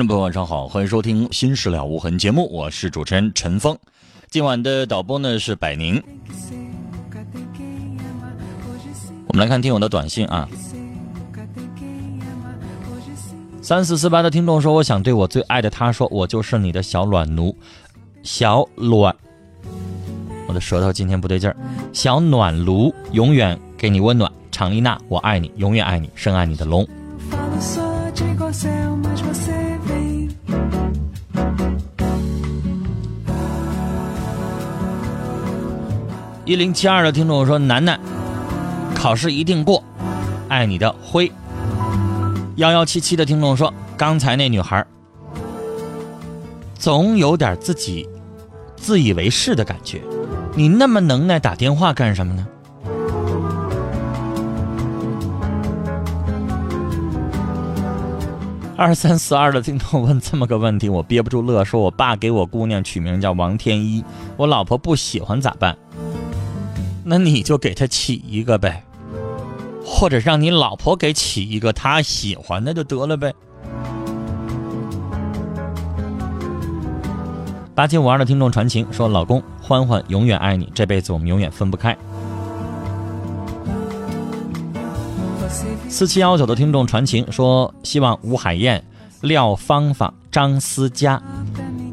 众朋友，晚上好，欢迎收听《心事了无痕》节目，我是主持人陈峰。今晚的导播呢是百宁。我们来看听友的短信啊，三四四八的听众说：“我想对我最爱的他说，我就是你的小暖奴，小暖。”我的舌头今天不对劲儿，小暖炉永远给你温暖。常丽娜，我爱你，永远爱你，深爱你的龙。一零七二的听众说：“楠楠，考试一定过，爱你的辉。”幺幺七七的听众说：“刚才那女孩，总有点自己自以为是的感觉，你那么能耐，打电话干什么呢？”二三四二的听众问这么个问题，我憋不住乐，说：“我爸给我姑娘取名叫王天一，我老婆不喜欢咋办？”那你就给他起一个呗，或者让你老婆给起一个他喜欢的就得了呗。八七五二的听众传情说：“老公，欢欢永远爱你，这辈子我们永远分不开。”四七幺九的听众传情说：“希望吴海燕、廖芳芳、张思佳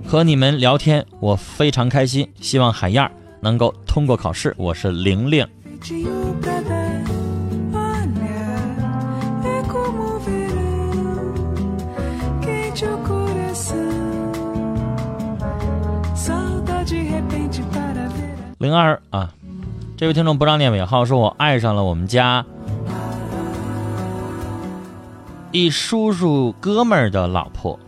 和你们聊天，我非常开心。希望海燕。”能够通过考试，我是玲玲。零二啊，这位听众不让念尾号，说我爱上了我们家一叔叔哥们儿的老婆。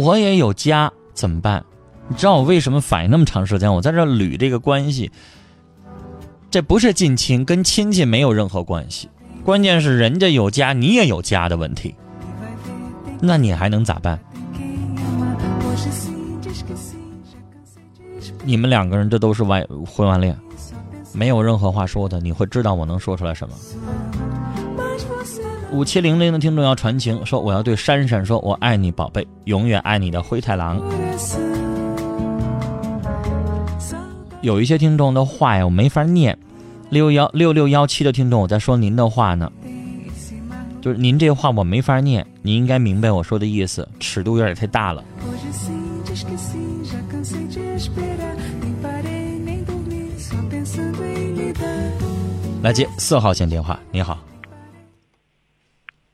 我也有家，怎么办？你知道我为什么反应那么长时间？我在这捋这个关系，这不是近亲，跟亲戚没有任何关系。关键是人家有家，你也有家的问题。那你还能咋办？你们两个人这都是外婚外恋，没有任何话说的。你会知道我能说出来什么？五七零零的听众要传情，说我要对珊珊说：“我爱你，宝贝，永远爱你的灰太狼。”有一些听众的话呀，我没法念。六幺六六幺七的听众，我在说您的话呢，就是您这话我没法念，你应该明白我说的意思，尺度有点太大了。来接四号线电话，你好。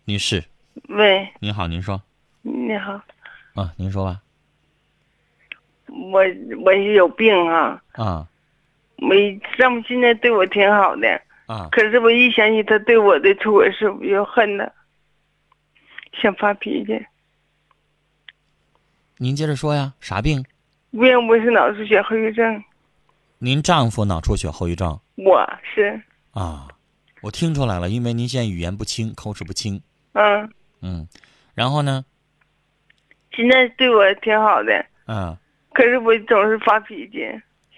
女士，喂，您好，您说，你好，啊，您说吧，我我是有病啊，啊，没丈夫现在对我挺好的，啊，可是我一想起他对我的错事，我就恨他，想发脾气。您接着说呀，啥病？病我是脑出血后遗症，您丈夫脑出血后遗症。我是，啊，我听出来了，因为您现在语言不清，口齿不清，嗯，嗯，然后呢，现在对我挺好的，嗯，可是我总是发脾气，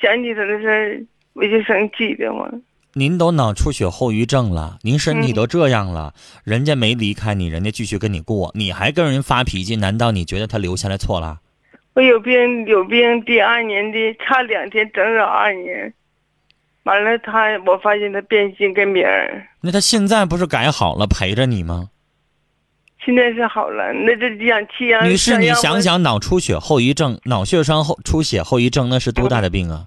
想起他的事儿我就生气的慌。您都脑出血后遗症了，您身体嗯都这样了，人家没离开你，人家继续跟你过，你还跟人发脾气，难道你觉得他留下来错了？我有病有病，第二年的差两天，整整二年。完了他，我发现他变心跟别人，那他现在不是改好了，陪着你吗？现在是好了。那这氧气啊，女士，你想想，脑出血后遗症、脑血栓后出血后遗症，那是多大的病啊？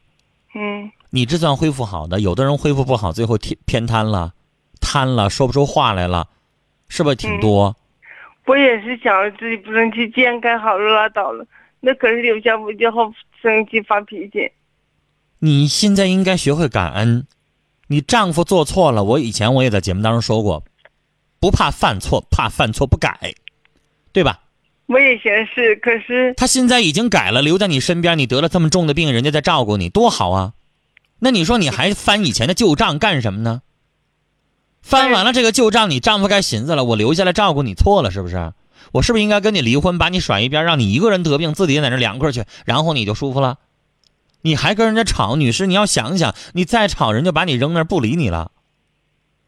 嗯，你这算恢复好的，有的人恢复不好，最后偏偏瘫了，瘫了，说不出话来了，是不是挺多？我也是想自己不生气，既然改好了拉倒了，那可是留下不就好生气发脾气。你现在应该学会感恩。你丈夫做错了，我以前我也在节目当中说过，不怕犯错，怕犯错不改，对吧？我也寻思，可是他现在已经改了，留在你身边，你得了这么重的病，人家在照顾你，多好啊！那你说你还翻以前的旧账干什么呢？翻完了这个旧账，你丈夫该寻思了，我留下来照顾你错了是不是？我是不是应该跟你离婚，把你甩一边，让你一个人得病，自己在那凉快去，然后你就舒服了？你还跟人家吵，女士，你要想想，你再吵，人就把你扔那儿不理你了，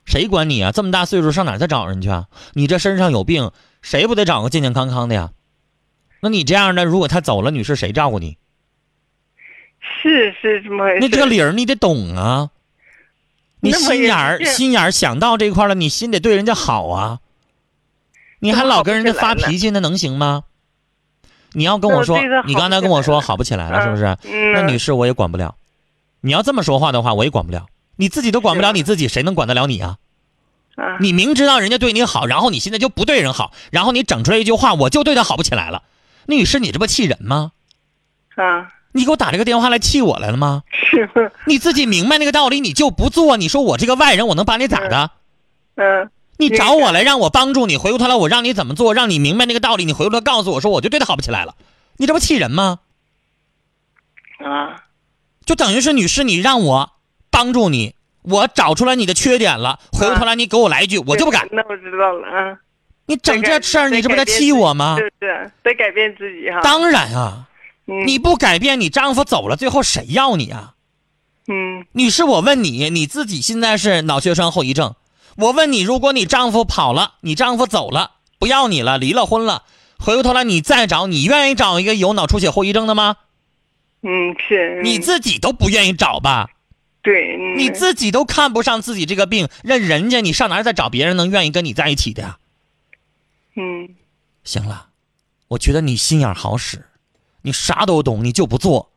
谁管你啊？这么大岁数上哪儿再找人去啊？你这身上有病，谁不得找个健健康康的呀？那你这样的，如果他走了，女士谁照顾你？是是这么回事。那这个理儿你得懂啊。你心眼儿心眼儿想到这块了，你心得对人家好啊。你还老跟人家发脾气，那能行吗？你要跟我说你刚才跟我说好不起来了，是不是？嗯，那女士我也管不了。你要这么说话的话，我也管不了。你自己都管不了你自己，谁能管得了你啊？啊，你明知道人家对你好，然后你现在就不对人好，然后你整出来一句话，我就对他好不起来了。那女士，你这不气人吗？啊，你给我打这个电话来气我来了吗？是？你自己明白那个道理，你就不做。你说我这个外人，我能把你咋的？嗯，你找我来让我帮助你，回过头来我让你怎么做，让你明白那个道理，你回过头来告诉我说，我就对他好不起来了。你这不气人吗？啊，就等于是女士，你让我帮助你，我找出来你的缺点了，回过头来你给我来一句，我就不敢。那我知道了啊。你整这事儿，你这不在气我吗？是不是？得改变自己哈。当然啊，嗯你不改变，你丈夫走了，最后谁要你啊？嗯女士，我问你，你自己现在是脑血栓后遗症，我问你，如果你丈夫跑了，你丈夫走了，不要你了，离了婚了，回过头来你再找，你愿意找一个有脑出血后遗症的吗？嗯是。你自己都不愿意找吧？对，嗯你自己都看不上自己这个病，让人家你上哪儿再找别人能愿意跟你在一起的呀？嗯行了，我觉得你心眼好使，你啥都懂，你就不做，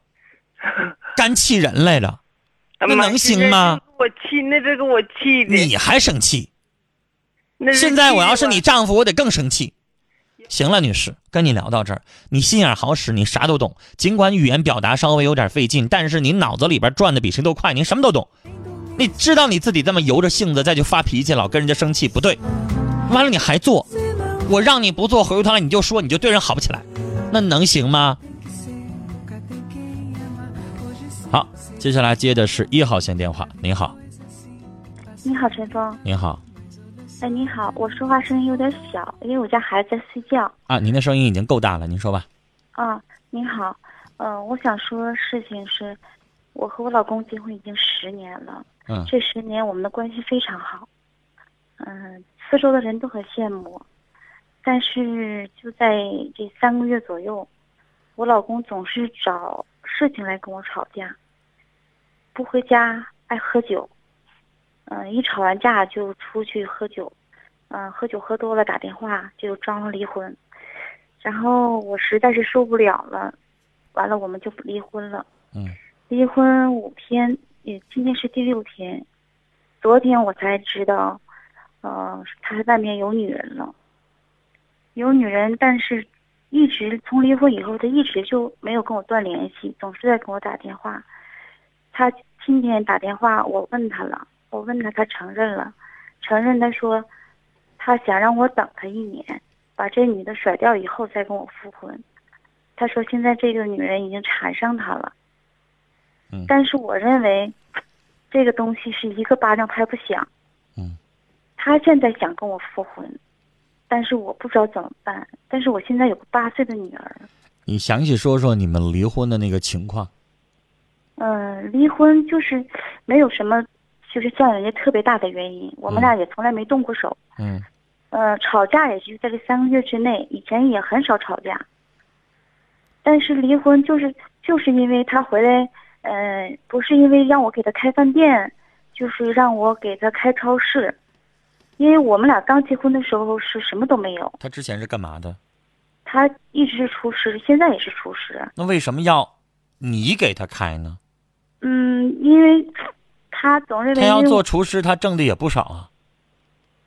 干气人来了，那能行吗？我气，那这个我气的。你还生气？那现在我要是你丈夫，我得更生气。行了，女士，跟你聊到这儿，你心眼好使，你啥都懂。尽管语言表达稍微有点费劲，但是你脑子里边转的比谁都快，你什么都懂。你知道你自己这么由着性子再去发脾气，老跟人家生气，不对。完了你还做，我让你不做，回过头来你就说，你就对人好不起来，那能行吗？好，接下来接的是一号线电话。您好，你好，陈峰。您好哎，你好，我说话声音有点小，因为我家孩子在睡觉。啊，您的声音已经够大了，您说吧。啊，您好，嗯、我想说事情是，我和我老公结婚已经十年了，嗯这十年我们的关系非常好，嗯、四周的人都很羡慕，但是就在这三个月左右，我老公总是找事情来跟我吵架，不回家，爱喝酒，嗯、一吵完架就出去喝酒，嗯、喝酒喝多了打电话就装了离婚，然后我实在是受不了了，完了我们就离婚了。嗯离婚五天，也今天是第六天，昨天我才知道，呃，他外面有女人了，有女人，但是一直从离婚以后，他一直就没有跟我断联系，总是在跟我打电话。他今天打电话，我问他了，我问他，他承认了，承认他说，他想让我等他一年，把这女的甩掉以后再跟我复婚。他说现在这个女人已经缠上他了。嗯但是我认为，这个东西是一个巴掌拍不响。嗯，他现在想跟我复婚，但是我不知道怎么办。但是我现在有个八岁的女儿，你详细说说你们离婚的那个情况。嗯，离婚就是没有什么，就是像人家特别大的原因，我们俩也从来没动过手。嗯呃，吵架也是在这三个月之内，以前也很少吵架。但是离婚就是就是因为他回来，呃，不是因为让我给他开饭店，就是让我给他开超市。因为我们俩刚结婚的时候是什么都没有，他之前是干嘛的？他一直是厨师，现在也是厨师。那为什么要你给他开呢？嗯，因为他总认为他要做厨师，他挣的也不少啊。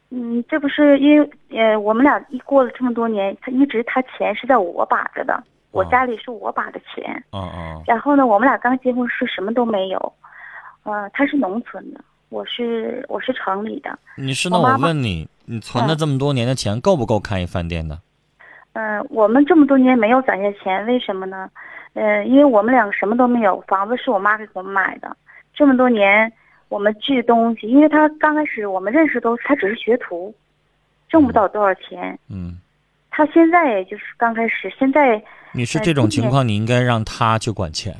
嗯，这不是因为呃，我们俩一过了这么多年，他一直他钱是在我把着的，我哦家里是我把的钱。嗯嗯然后呢，我们俩刚结婚是什么都没有，呃，他是农村的，我是我是城里的。你是那我问你，你存了这么多年的钱，够不够开一饭店的？嗯、我们这么多年没有攒下钱，为什么呢？呃，因为我们两个什么都没有，房子是我妈给我们买的。这么多年，我们寄东西，因为他刚开始我们认识都是他只是学徒，挣不到多少钱。嗯，他现在也就是刚开始，现在呃你是这种情况，你应该让他去管钱。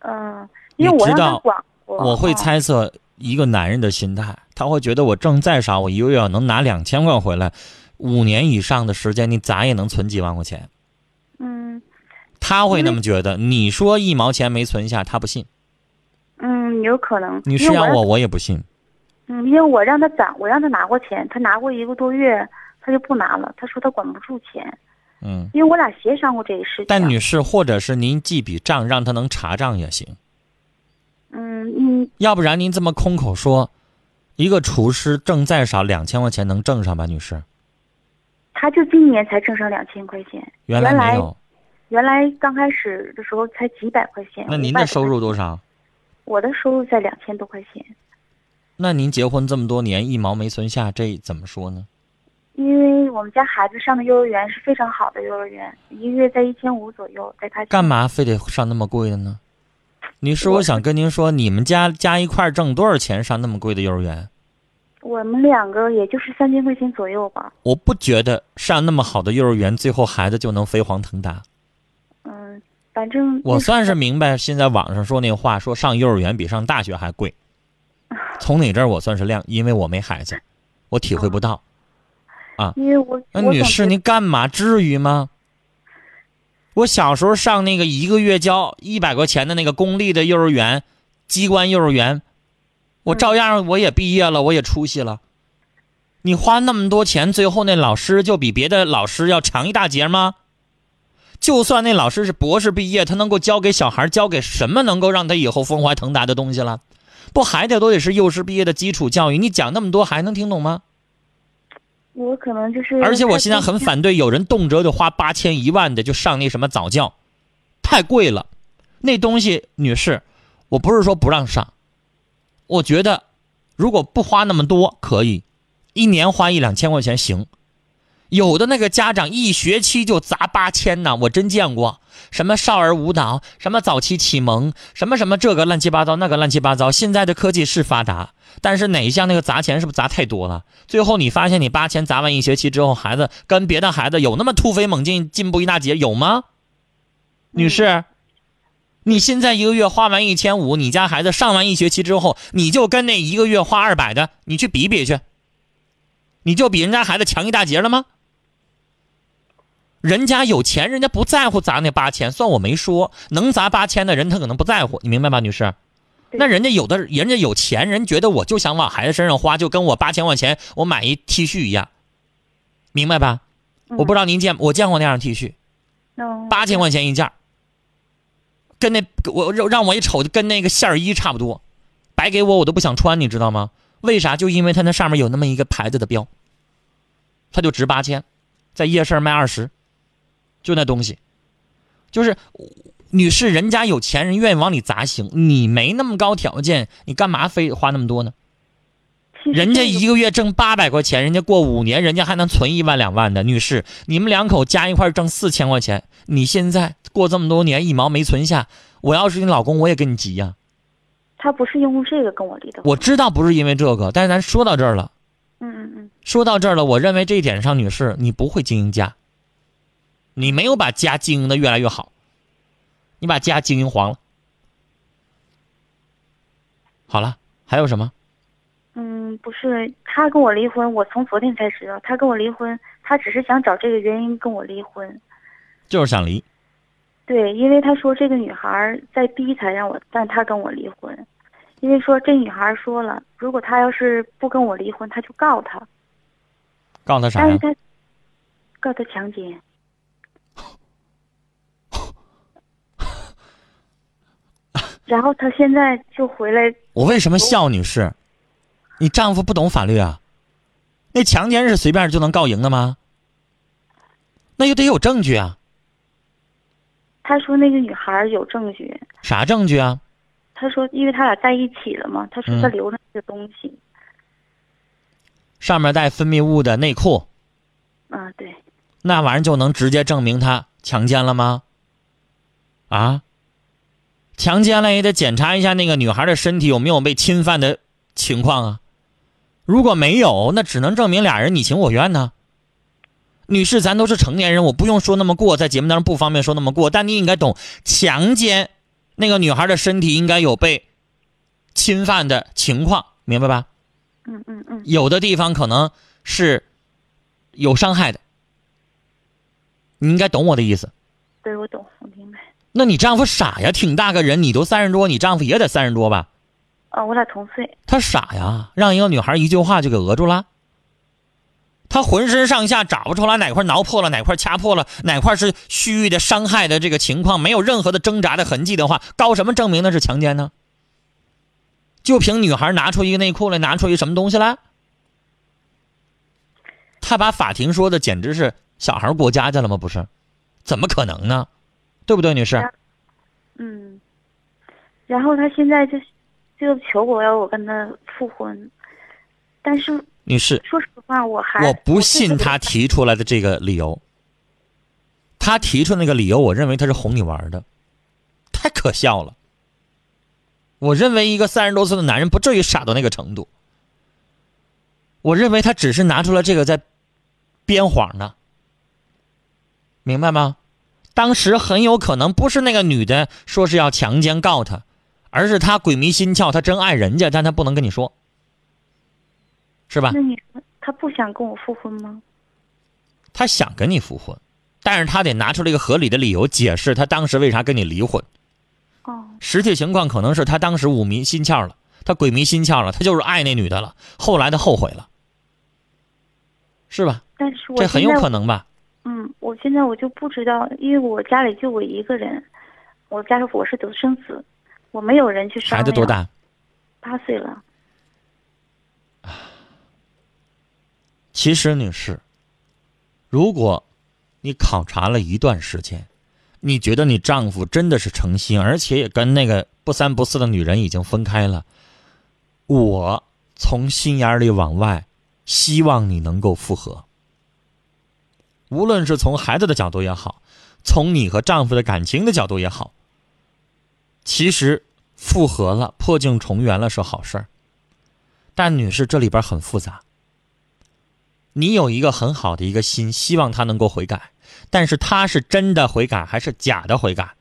嗯、因为我知道管我，我会哦猜测一个男人的心态，他会觉得我挣再少，我一个月能拿两千块回来，五年以上的时间，你咋也能存几万块钱。嗯他会那么觉得。你说一毛钱没存下，他不信。嗯，有可能。你因为让我，我也不信。嗯，因为我让他攒，我让他拿过钱，他拿过一个多月，他就不拿了。他说他管不住钱，嗯，因为我俩协商过这个事情。但女士，或者是您记笔账，让他能查账也行。嗯嗯，要不然您这么空口说，一个厨师挣再少两千块钱能挣上吧，女士？他就今年才挣上两千块钱，原来没有。原来刚开始的时候才几百块钱。那您的收入？多少？我的收入在两千多块钱，那您结婚这么多年一毛没存下，这怎么说呢？因为我们家孩子上的幼儿园是非常好的幼儿园，一个月在一千五左右，在他干？嘛非得上那么贵的呢？女士，我我想跟您说，你们家加一块儿挣多少钱上那么贵的幼儿园？我们两个也就是三千块钱左右吧。我不觉得上那么好的幼儿园，最后孩子就能飞黄腾达。嗯，反正我算是明白，现在网上说那话，说上幼儿园比上大学还贵。从你这儿我算是亮，因为我没孩子，我体会不到。因为我那女士，您干嘛？至于吗？我小时候上那个一个月交一百块钱的那个公立的幼儿园，机关幼儿园，我照样我也毕业了，我也出息了。你花那么多钱，最后那老师就比别的老师要强一大截吗？就算那老师是博士毕业，他能够教给小孩教给什么能够让他以后风怀腾达的东西了？不还得都得是幼师毕业的基础教育？你讲那么多还能听懂吗？我可能就是，而且我现在很反对有人动辄就花八千一万的就上那什么早教，太贵了。那东西，女士，我不是说不让上，我觉得如果不花那么多可以，一年花一两千块钱行。有的那个家长一学期就砸八千呢，我真见过。什么少儿舞蹈，什么早期启蒙，什么什么这个乱七八糟，那个乱七八糟。现在的科技是发达，但是哪一项那个砸钱是不是砸太多了？最后你发现你八千砸完一学期之后，孩子跟别的孩子有那么突飞猛进、进步一大截有吗？女士，你现在一个月花完一千五，你家孩子上完一学期之后，你就跟那一个月花二百的，你去比比去，你就比人家孩子强一大截了吗？人家有钱，人家不在乎砸那八千，算我没说。能砸八千的人，他可能不在乎，你明白吧，女士？那人家有的，人家有钱人觉得我就想往孩子身上花，就跟我八千块钱我买一 T 恤一样，明白吧？嗯我不知道您见我见过那样的 T 恤，嗯八千块钱一件跟那我让让我一瞅就跟那个线儿衣差不多，白给我我都不想穿，你知道吗？为啥？就因为它那上面有那么一个牌子的标，它就值八千，在夜市卖二十，就那东西，就是女士，人家有钱人愿意往里砸行，你没那么高条件，你干嘛非花那么多呢？人家一个月挣八百块钱，人家过五年，人家还能存一万两万的。女士，你们两口加一块儿挣四千块钱，你现在过这么多年一毛没存下，我要是你老公，我也跟你急呀、他不是因为这个跟我离的。我知道不是因为这个，但是咱说到这儿了，嗯嗯嗯说到这儿了，我认为这一点上，女士，你不会经营家，你没有把家经营的越来越好，你把家经营黄了。好了，还有什么？嗯，不是，他跟我离婚，我从昨天才知道，他跟我离婚，他只是想找这个原因跟我离婚。就是想离。对，因为他说这个女孩在逼才让我，但他跟我离婚，因为说这女孩说了，如果他要是不跟我离婚，他就告他，告他啥呀？但是他告他强奸。然后他现在就回来，我为什么笑，女士？你丈夫不懂法律啊？那强奸是随便就能告赢的吗？那就得有证据啊！他说那个女孩儿有证据，啥证据啊？他说因为他俩在一起了嘛，他说他嗯留着那个东西。上面带分泌物的内裤，啊，对，那玩意儿就能直接证明他强奸了吗？啊？强奸了也得检查一下那个女孩的身体有没有被侵犯的情况啊。如果没有，那只能证明俩人你情我愿呢。女士，咱都是成年人，我不用说那么过，在节目当中不方便说那么过，但你应该懂，强奸那个女孩的身体应该有被侵犯的情况，明白吧？嗯嗯嗯，有的地方可能是有伤害的，你应该懂我的意思。对我懂。那你丈夫傻呀？挺大个人，你都三十多，你丈夫也得三十多吧？啊，我俩同岁。他傻呀，让一个女孩一句话就给讹住了。他浑身上下找不出来哪块挠破了，哪块掐破了，哪块是蓄意的伤害的这个情况，没有任何的挣扎的痕迹的话，告什么证明那是强奸呢？就凭女孩拿出一个内裤来，拿出一什么东西来？他把法庭说的简直是小孩过家家了吗？不是，怎么可能呢？对不对，女士？嗯，然后他现在就就求我要我跟他复婚，但是女士，说实话，我还我不信他提出来的这个理由。他提出那个理由，我认为他是哄你玩的，太可笑了。我认为一个三十多岁的男人不至于傻到那个程度。我认为他只是拿出了这个在编谎呢，明白吗？当时很有可能不是那个女的说是要强奸告他，而是他鬼迷心窍，他真爱人家，但他不能跟你说，是吧？那你他不想跟我复婚吗？他想跟你复婚，但是他得拿出了一个合理的理由解释他当时为啥跟你离婚。哦，实际情况可能是他当时五迷心窍了，他鬼迷心窍了，他就是爱那女的了，后来他后悔了，是吧？但是我这很有可能吧？嗯，我现在我就不知道，因为我家里就我一个人，我家里我是独生子，我没有人去商量。孩子多？大？八岁了。其实，女士，如果你考察了一段时间，你觉得你丈夫真的是诚心，而且也跟那个不三不四的女人已经分开了，我从心眼里往外，希望你能够复合。无论是从孩子的角度也好，从你和丈夫的感情的角度也好，其实复合了、破镜重圆了是好事儿。但女士，这里边很复杂。你有一个很好的一个心，希望他能够悔改，但是他是真的悔改还是假的悔改？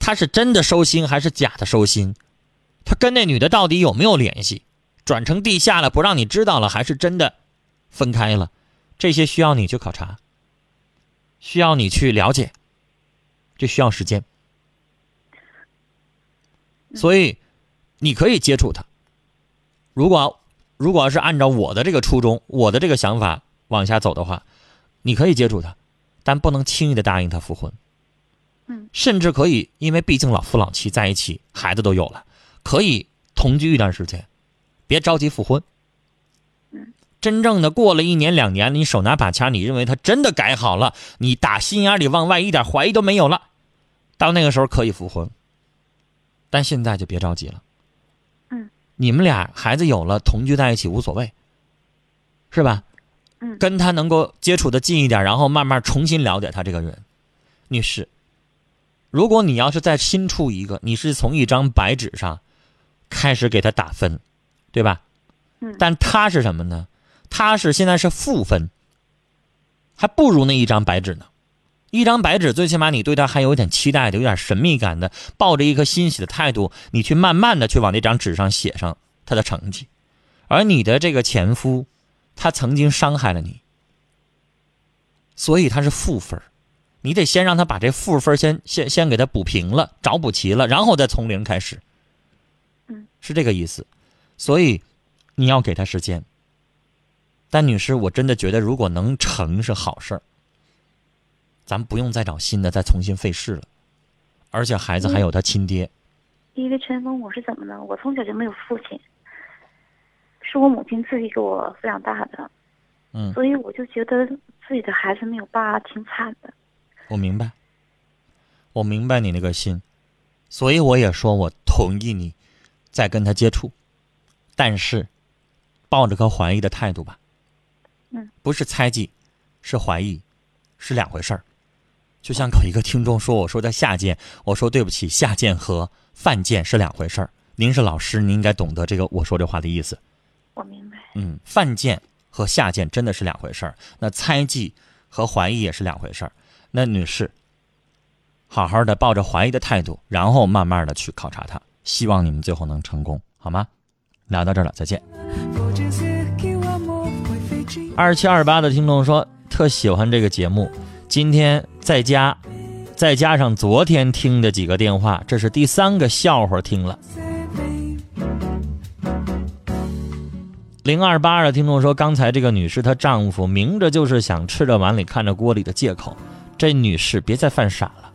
他是真的收心还是假的收心？他跟那女的到底有没有联系？转成地下了，不让你知道了，还是真的分开了？这些需要你去考察，需要你去了解，这需要时间。所以，你可以接触他。如果如果要是按照我的这个初衷，我的这个想法往下走的话，你可以接触他，但不能轻易的答应他复婚。嗯，甚至可以，因为毕竟老夫老妻在一起，孩子都有了，可以同居一段时间，别着急复婚。嗯，真正的过了一年两年，你手拿把掐，你认为他真的改好了，你打心眼里往外一点怀疑都没有了，到那个时候可以复婚。但现在就别着急了。嗯，你们俩孩子有了，同居在一起无所谓，是吧？嗯，跟他能够接触的近一点，然后慢慢重新了解他这个人。女士，如果你要是再新处一个，你是从一张白纸上开始给他打分，对吧？嗯但他是什么呢？他是现在是负分，还不如那一张白纸呢。一张白纸，最起码你对他还有点期待的，有点神秘感的，抱着一颗欣喜的态度，你去慢慢的去往那张纸上写上他的成绩。而你的这个前夫，他曾经伤害了你，所以他是负分儿你得先让他把这负分儿先先先给他补平了，找补齐了，然后再从零开始。嗯，是这个意思。所以你要给他时间。但女士，我真的觉得，如果能成是好事儿，咱不用再找新的，再重新费事了。而且孩子还有他亲爹，因为陈峰我是怎么呢？我从小就没有父亲，是我母亲自己给我抚养大的，嗯，所以我就觉得自己的孩子没有爸挺惨的。我明白，我明白你那个心，所以我也说我同意你再跟他接触，但是抱着个怀疑的态度吧。嗯，不是猜忌，是怀疑，是两回事儿。就像有一个听众说，我说的下贱，我说对不起，下贱和犯贱是两回事儿。您是老师，您应该懂得这个我说这话的意思。我明白。嗯，犯贱和下贱真的是两回事儿。那猜忌和怀疑也是两回事儿。那女士，好好的抱着怀疑的态度，然后慢慢的去考察他。希望你们最后能成功，好吗？聊到这儿了，再见。二七二八的听众说特喜欢这个节目，今天在家，再加上昨天听的几个电话，这是第三个笑话听了。零二八的听众说，刚才这个女士她丈夫明着就是想吃着碗里看着锅里的借口，这女士别再犯傻了。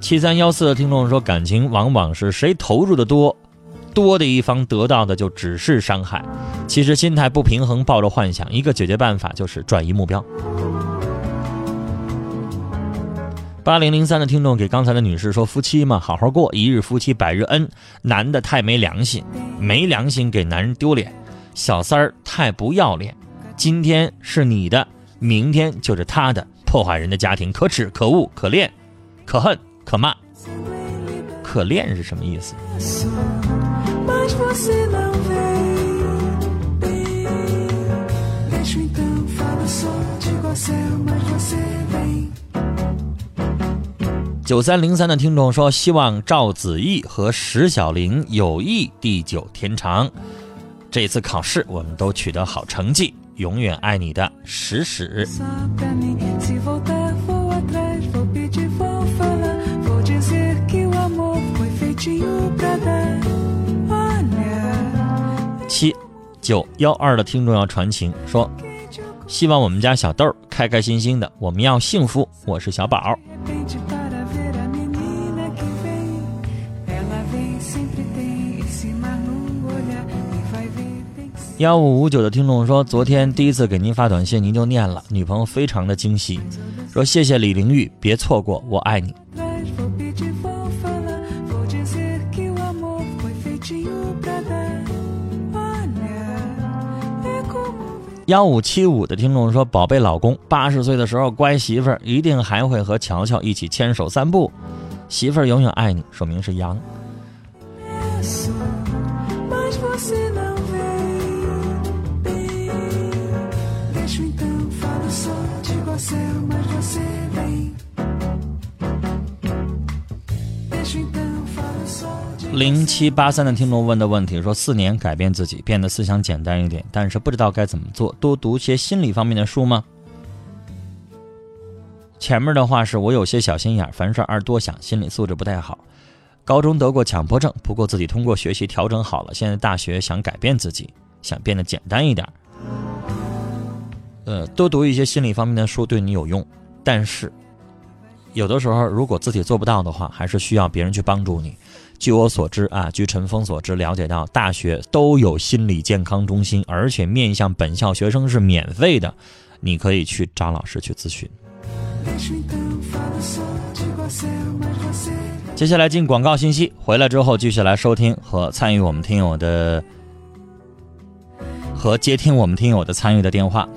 七三幺四的听众说，感情往往是谁投入的多，多的一方得到的就只是伤害。其实心态不平衡，抱着幻想，一个解决办法就是转移目标。八零零三的听众给刚才的女士说：“夫妻嘛，好好过，一日夫妻百日恩。男的太没良心，没良心给男人丢脸；小三儿太不要脸，今天是你的，明天就是他的，破坏人的家庭，可耻、可恶、可恋、可恨、可骂。可恋是什么意思？Mas você não vem. Deixa então, fala só, digo ao céu, mas você vem. 九三零三的听众说，希望赵子毅和石小玲友谊地久天长。这次考试我们都取得好成绩，永远爱你的史史。七九幺二的听众要传情说希望我们家小豆儿开开心心的我们要幸福我是小宝幺五五九的听众说昨天第一次给您发短信您就念了女朋友非常的惊喜说谢谢李玲玉别错过我爱你。幺五七五的听众说，宝贝老公，八十岁的时候乖媳妇儿，一定还会和乔乔一起牵手散步，媳妇儿永远爱你，说明是羊。零七八三的听众问的问题说，四年改变自己，变得思想简单一点，但是不知道该怎么做，多读些心理方面的书吗？前面的话是我有些小心眼，凡事爱多想，心理素质不太好。高中得过强迫症，不过自己通过学习调整好了。现在大学想改变自己，想变得简单一点。呃，多读一些心理方面的书对你有用，但是有的时候如果自己做不到的话，还是需要别人去帮助你。据我所知啊，据陈峰所知，了解到大学都有心理健康中心，而且面向本校学生是免费的，你可以去找老师去咨询。接下来进广告信息，回来之后继续来收听和参与我们听友的和接听我们听友的参与的电话。